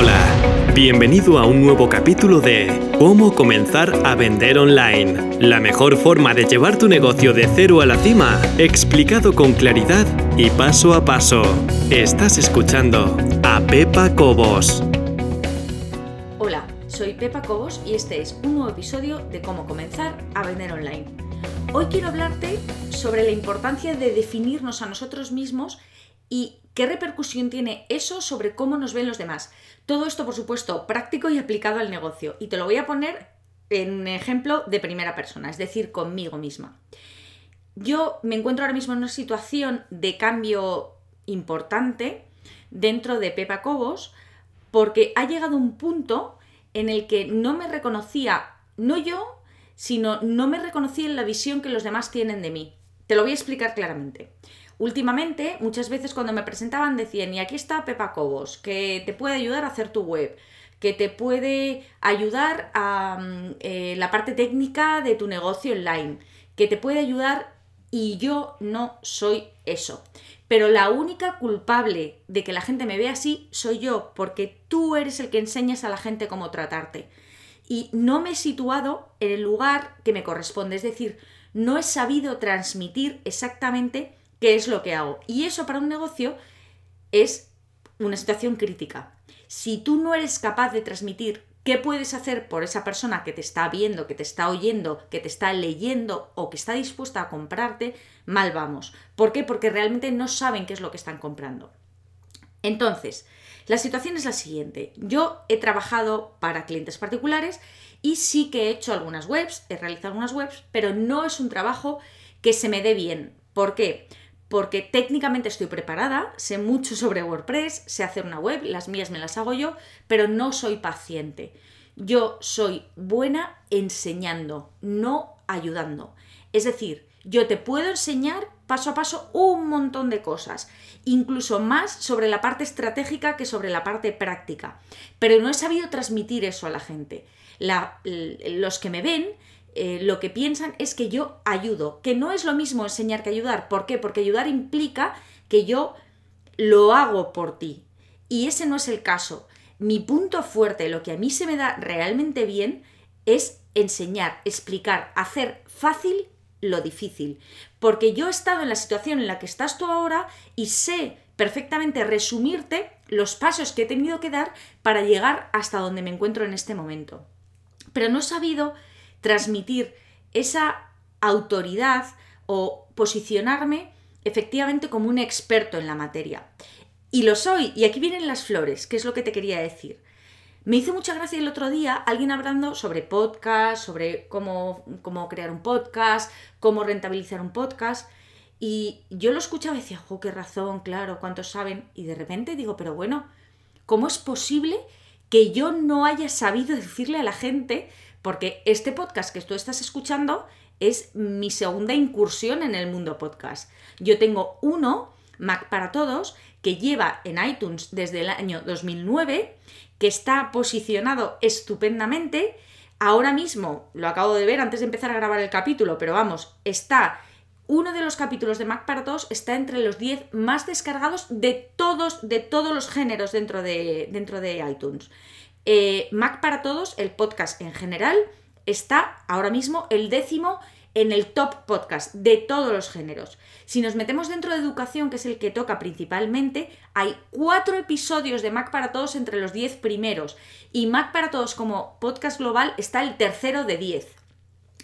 Hola, bienvenido a un nuevo capítulo de Cómo comenzar a vender online. La mejor forma de llevar tu negocio de cero a la cima, explicado con claridad y paso a paso. Estás escuchando a Pepa Cobos. Hola, soy Pepa Cobos y este es un nuevo episodio de Cómo comenzar a vender online. Hoy quiero hablarte sobre la importancia de definirnos a nosotros mismos y qué repercusión tiene eso sobre cómo nos ven los demás. Todo esto, por supuesto, práctico y aplicado al negocio. Y te lo voy a poner en un ejemplo de primera persona, es decir, conmigo misma. Yo me encuentro ahora mismo en una situación de cambio importante dentro de Pepa Cobos porque ha llegado un punto en el que no me reconocía, no yo, sino no me reconocía en la visión que los demás tienen de mí. Te lo voy a explicar claramente. Últimamente, muchas veces cuando me presentaban decían, y aquí está Pepa Cobos, que te puede ayudar a hacer tu web, que te puede ayudar a mm, eh, la parte técnica de tu negocio online, que te puede ayudar y yo no soy eso. Pero la única culpable de que la gente me vea así soy yo, porque tú eres el que enseñas a la gente cómo tratarte. Y no me he situado en el lugar que me corresponde, es decir, no he sabido transmitir exactamente qué es lo que hago. Y eso para un negocio es una situación crítica. Si tú no eres capaz de transmitir qué puedes hacer por esa persona que te está viendo, que te está oyendo, que te está leyendo o que está dispuesta a comprarte, mal vamos. ¿Por qué? Porque realmente no saben qué es lo que están comprando. Entonces, la situación es la siguiente. Yo he trabajado para clientes particulares y sí que he hecho algunas webs, he realizado algunas webs, pero no es un trabajo que se me dé bien. ¿Por qué? Porque técnicamente estoy preparada, sé mucho sobre WordPress, sé hacer una web, las mías me las hago yo, pero no soy paciente. Yo soy buena enseñando, no ayudando. Es decir, yo te puedo enseñar paso a paso un montón de cosas, incluso más sobre la parte estratégica que sobre la parte práctica, pero no he sabido transmitir eso a la gente. los que me ven eh, lo que piensan es que yo ayudo, que no es lo mismo enseñar que ayudar. ¿Por qué? Porque ayudar implica que yo lo hago por ti. Y ese no es el caso. Mi punto fuerte, lo que a mí se me da realmente bien, es enseñar, explicar, hacer fácil lo difícil. Porque yo he estado en la situación en la que estás tú ahora y sé perfectamente resumirte los pasos que he tenido que dar para llegar hasta donde me encuentro en este momento. Pero no he sabido transmitir esa autoridad o posicionarme efectivamente como un experto en la materia. Y lo soy, y aquí vienen las flores, que es lo que te quería decir. Me hizo mucha gracia el otro día alguien hablando sobre podcast, sobre cómo, cómo crear un podcast, cómo rentabilizar un podcast. Y yo lo escuchaba y decía, oh, qué razón, claro, cuántos saben. Y de repente digo, pero bueno, ¿cómo es posible que yo no haya sabido decirle a la gente porque este podcast que tú estás escuchando es mi segunda incursión en el mundo podcast. Yo tengo uno, Mac para Todos, que lleva en iTunes desde el año 2009, que está posicionado estupendamente. Ahora mismo, lo acabo de ver antes de empezar a grabar el capítulo, pero vamos, está uno de los capítulos de Mac para Todos está entre los 10 más descargados de todos, de todos los géneros dentro de, dentro de iTunes. Eh, Mac para Todos, el podcast en general, está ahora mismo el décimo en el top podcast de todos los géneros. Si nos metemos dentro de educación, que es el que toca principalmente, hay cuatro episodios de Mac para Todos entre los diez primeros. Y Mac para Todos como podcast global está el tercero de diez.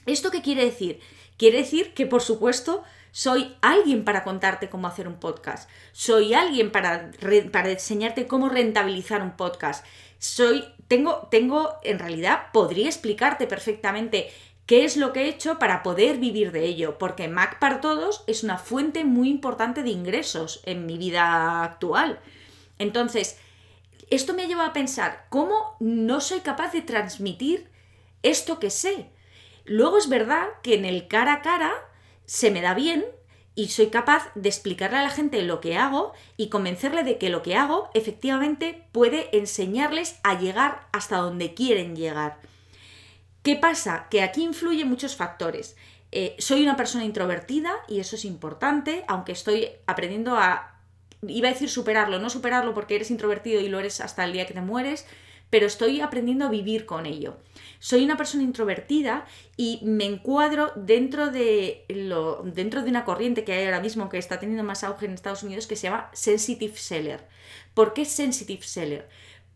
¿Esto qué quiere decir? Quiere decir que, por supuesto, soy alguien para contarte cómo hacer un podcast. Soy alguien para, para enseñarte cómo rentabilizar un podcast. Soy tengo, tengo, en realidad, podría explicarte perfectamente qué es lo que he hecho para poder vivir de ello, porque Mac para Todos es una fuente muy importante de ingresos en mi vida actual. Entonces, esto me ha llevado a pensar cómo no soy capaz de transmitir esto que sé. Luego es verdad que en el cara a cara se me da bien, y soy capaz de explicarle a la gente lo que hago y convencerle de que lo que hago efectivamente puede enseñarles a llegar hasta donde quieren llegar. ¿Qué pasa? Que aquí influyen muchos factores. Eh, soy una persona introvertida y eso es importante, aunque estoy aprendiendo a iba a decir superarlo, no superarlo porque eres introvertido y lo eres hasta el día que te mueres, pero estoy aprendiendo a vivir con ello. Soy una persona introvertida y me encuadro dentro de, lo, dentro de una corriente que hay ahora mismo que está teniendo más auge en Estados Unidos que se llama Sensitive Seller. ¿Por qué Sensitive Seller?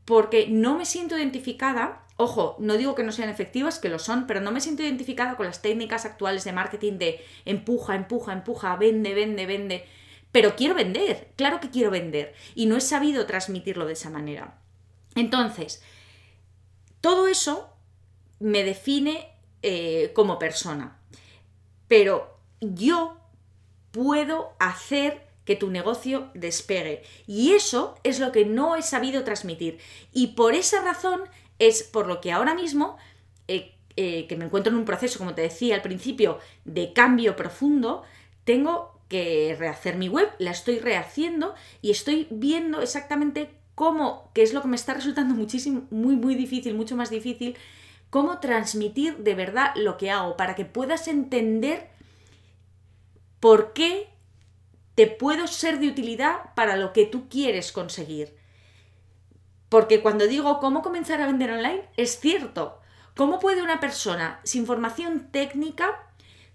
Porque no me siento identificada, ojo, no digo que no sean efectivas, que lo son, pero no me siento identificada con las técnicas actuales de marketing de empuja, empuja, empuja, vende, vende, vende. Pero quiero vender, claro que quiero vender. Y no he sabido transmitirlo de esa manera. Entonces, todo eso me define eh, como persona. Pero yo puedo hacer que tu negocio despegue. Y eso es lo que no he sabido transmitir. Y por esa razón es por lo que ahora mismo, eh, eh, que me encuentro en un proceso, como te decía al principio, de cambio profundo, tengo que rehacer mi web, la estoy rehaciendo y estoy viendo exactamente cómo, que es lo que me está resultando muchísimo, muy, muy difícil, mucho más difícil, cómo transmitir de verdad lo que hago para que puedas entender por qué te puedo ser de utilidad para lo que tú quieres conseguir. Porque cuando digo cómo comenzar a vender online, es cierto. ¿Cómo puede una persona sin formación técnica,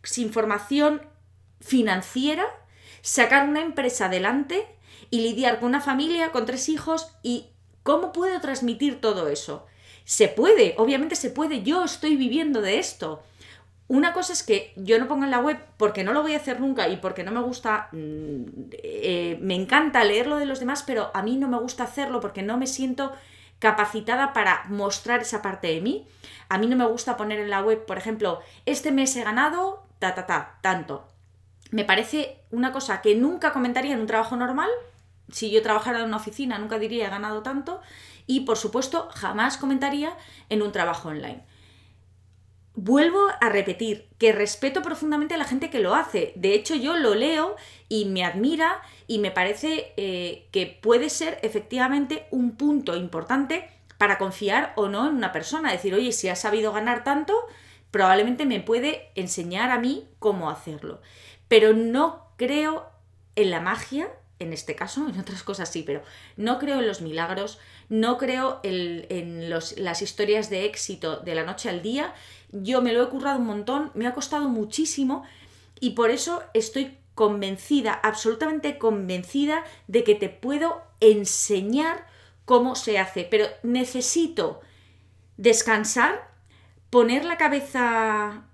sin formación financiera, sacar una empresa adelante y lidiar con una familia, con tres hijos y cómo puedo transmitir todo eso. Se puede, obviamente se puede, yo estoy viviendo de esto. Una cosa es que yo no pongo en la web porque no lo voy a hacer nunca y porque no me gusta, mm, eh, me encanta leerlo de los demás, pero a mí no me gusta hacerlo porque no me siento capacitada para mostrar esa parte de mí. A mí no me gusta poner en la web, por ejemplo, este mes he ganado, ta, ta, ta, tanto. Me parece una cosa que nunca comentaría en un trabajo normal, si yo trabajara en una oficina nunca diría he ganado tanto y por supuesto jamás comentaría en un trabajo online. Vuelvo a repetir que respeto profundamente a la gente que lo hace. De hecho, yo lo leo y me admira y me parece eh, que puede ser efectivamente un punto importante para confiar o no en una persona. Decir, oye, si ha sabido ganar tanto, probablemente me puede enseñar a mí cómo hacerlo. Pero no creo en la magia en este caso, en otras cosas sí, pero no creo en los milagros, no creo en, las historias de éxito de la noche al día. Yo me lo he currado un montón, me ha costado muchísimo y por eso estoy convencida, absolutamente convencida de que te puedo enseñar cómo se hace, pero necesito descansar, poner la cabeza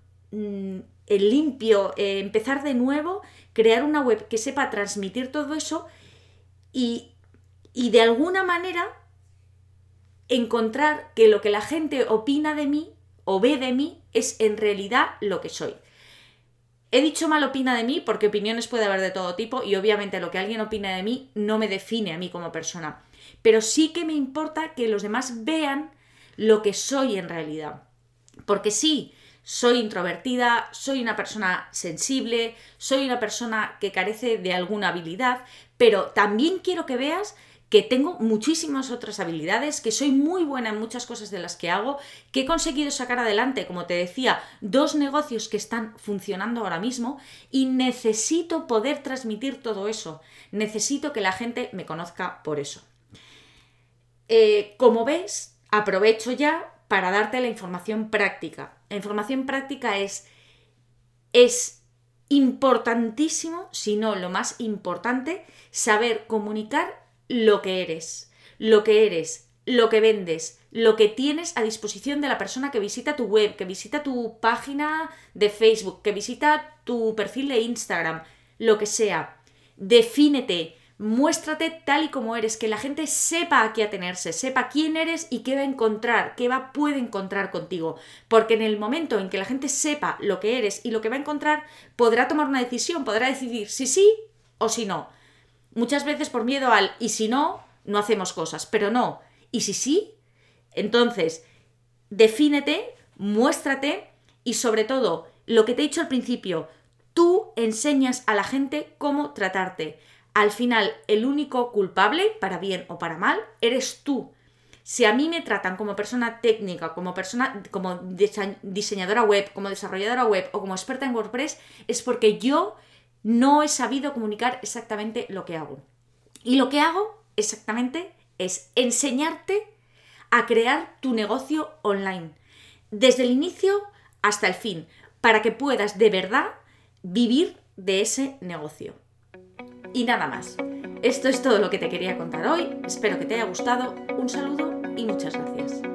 mm, en limpio, eh, empezar de nuevo crear una web que sepa transmitir todo eso y, y de alguna manera encontrar que lo que la gente opina de mí o ve de mí es en realidad lo que soy. He dicho mal opina de mí porque opiniones puede haber de todo tipo y obviamente lo que alguien opina de mí no me define a mí como persona. Pero sí que me importa que los demás vean lo que soy en realidad. Porque sí, soy introvertida, soy una persona sensible, soy una persona que carece de alguna habilidad, pero también quiero que veas que tengo muchísimas otras habilidades, que soy muy buena en muchas cosas de las que hago, que he conseguido sacar adelante, como te decía, dos negocios que están funcionando ahora mismo y necesito poder transmitir todo eso. Necesito que la gente me conozca por eso. Eh, como ves, aprovecho ya para darte la información práctica. La información práctica es, es importantísimo, si no lo más importante, saber comunicar lo que eres, lo que eres, lo que vendes, lo que tienes a disposición de la persona que visita tu web, que visita tu página de Facebook, que visita tu perfil de Instagram, lo que sea. Defínete, muéstrate tal y como eres, que la gente sepa a qué atenerse, sepa quién eres y qué va a encontrar, qué va, puede encontrar contigo. Porque en el momento en que la gente sepa lo que eres y lo que va a encontrar, podrá tomar una decisión, podrá decidir si sí o si no. Muchas veces por miedo al y si no, no hacemos cosas, pero no. ¿Y si sí? Entonces, defínete, muéstrate y sobre todo, lo que te he dicho al principio, tú enseñas a la gente cómo tratarte al final el único culpable, para bien o para mal, eres tú. Si a mí me tratan como persona técnica, como persona, como diseñadora web, como desarrolladora web o como experta en WordPress, es porque yo no he sabido comunicar exactamente lo que hago. Y lo que hago exactamente es enseñarte a crear tu negocio online, desde el inicio hasta el fin, para que puedas de verdad vivir de ese negocio. Y nada más. Esto es todo lo que te quería contar hoy. Espero que te haya gustado. Un saludo y muchas gracias.